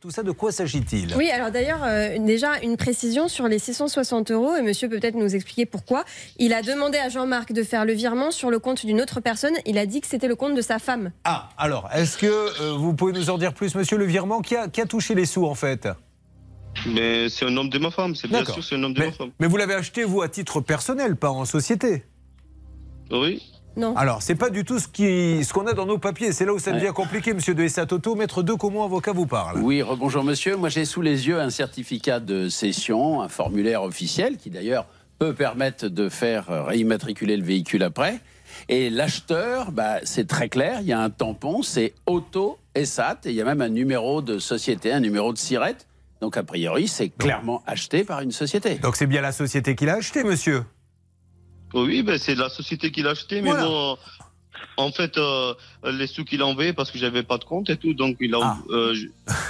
Tout ça, de quoi s'agit-il? Oui, alors d'ailleurs, euh, déjà une précision sur les 660 euros, et monsieur peut peut-être nous expliquer pourquoi. Il a demandé à Jean-Marc de faire le virement sur le compte d'une autre personne. Il a dit que c'était le compte de sa femme. Ah, alors, est-ce que euh, vous pouvez nous en dire plus, monsieur, le virement qui a, qui a touché les sous, en fait? Mais c'est un homme de ma femme, c'est bien sûr, c'est un homme de mais, ma femme. mais vous l'avez acheté, vous, à titre personnel, pas en société? Oui. Non. Alors, c'est pas du tout ce qu'on a dans nos papiers. C'est là où ça devient compliqué, monsieur de Toto. Maître deux, comment avocat vous parle Oui, rebonjour monsieur. Moi j'ai sous les yeux un certificat de cession, un formulaire officiel qui d'ailleurs peut permettre de faire réimmatriculer le véhicule après. Et l'acheteur, bah, c'est très clair, il y a un tampon, c'est Auto ESAT, et il y a même un numéro de société, un numéro de SIRET. Donc a priori, c'est clairement acheté par une société. Donc, c'est bien la société qui l'a acheté, monsieur Oui, ben c'est la société qui l'a acheté, mais Voilà. bon, en fait, euh, les sous qu'il a envoyés parce que j'avais pas de compte et tout, donc il a Ah. euh,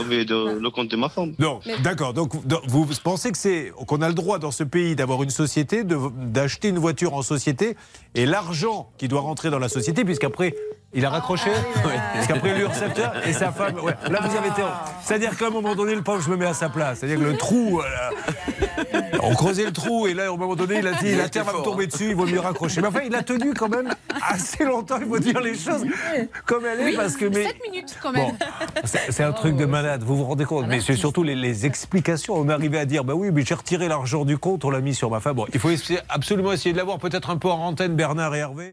envoyé de- le compte de ma femme. Non, d'accord. Donc, donc, vous pensez que c'est qu'on a le droit dans ce pays d'avoir une société, de- d'acheter une voiture en société, et l'argent qui doit rentrer dans la société, puisqu'après il a raccroché, Oui. parce qu'après l'URSSAF et sa femme. ouais. Là, vous avez été. C'est-à-dire qu'à un moment donné, le pauvre, je me mets à sa place. C'est-à-dire que le trou. euh, on creusait le trou, et là, à un moment donné, il a dit la terre va me tomber dessus, il vaut mieux raccrocher. Mais enfin, il a tenu quand même assez longtemps, il faut dire les choses comme elle est, parce que. Mais, 7 minutes quand même. Bon, c'est c'est un truc de malade, vous vous rendez compte Mais c'est surtout les, les explications. On arrivait à dire, bah oui, mais j'ai retiré l'argent du compte, on l'a mis sur ma femme. Bon, il faut essayer- absolument essayer de l'avoir, peut-être un peu en antenne, Bernard et Hervé.